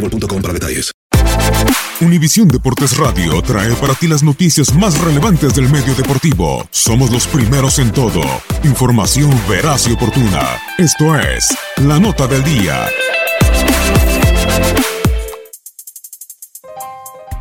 boostmobile.com para detalles. Univisión Deportes Radio trae para ti las noticias más relevantes del medio deportivo. Somos los primeros en todo. Información veraz y oportuna. Esto es La Nota del Día.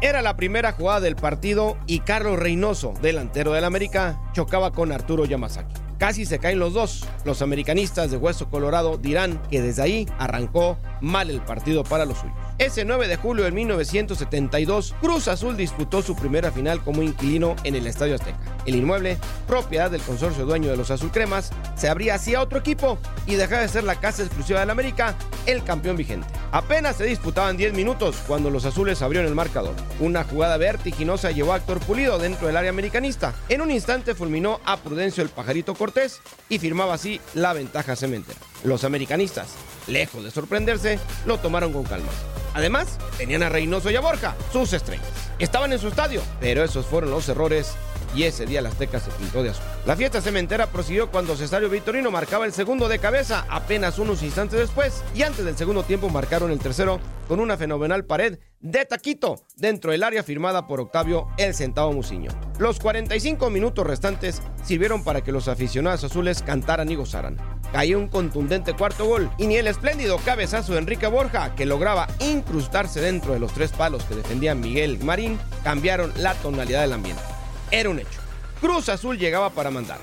Era la primera jugada del partido y Carlos Reynoso, delantero del América, chocaba con Arturo Yamazaki. Casi se caen los dos. Los americanistas de Hueso Colorado dirán que desde ahí arrancó mal el partido para los suyos. Ese 9 de julio de 1972, Cruz Azul disputó su primera final como inquilino en el Estadio Azteca. El inmueble, propiedad del consorcio dueño de los Azulcremas, se abría hacia otro equipo y dejaba de ser la casa exclusiva del América, el campeón vigente. Apenas se disputaban 10 minutos cuando los azules abrieron el marcador. Una jugada vertiginosa llevó a Héctor Pulido dentro del área americanista. En un instante fulminó a Prudencio el pajarito Cortés y firmaba así la ventaja cementera. Los americanistas, lejos de sorprenderse, lo tomaron con calma. Además, tenían a Reynoso y a Borja, sus estrellas. Estaban en su estadio, pero esos fueron los errores y ese día la Azteca se pintó de azul. La fiesta cementera prosiguió cuando Cesario Vitorino marcaba el segundo de cabeza apenas unos instantes después y antes del segundo tiempo marcaron el tercero con una fenomenal pared de taquito dentro del área firmada por Octavio el Centavo Musiño. Los 45 minutos restantes sirvieron para que los aficionados azules cantaran y gozaran. Cayó un contundente cuarto gol y ni el espléndido cabezazo de Enrique Borja, que lograba incrustarse dentro de los tres palos que defendía Miguel Marín, cambiaron la tonalidad del ambiente. Era un hecho. Cruz Azul llegaba para mandar.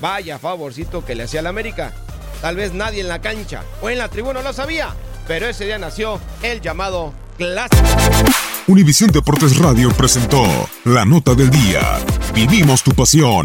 Vaya favorcito que le hacía al América. Tal vez nadie en la cancha o en la tribuna lo sabía, pero ese día nació el llamado clásico. Univisión Deportes Radio presentó La Nota del Día. Vivimos tu pasión.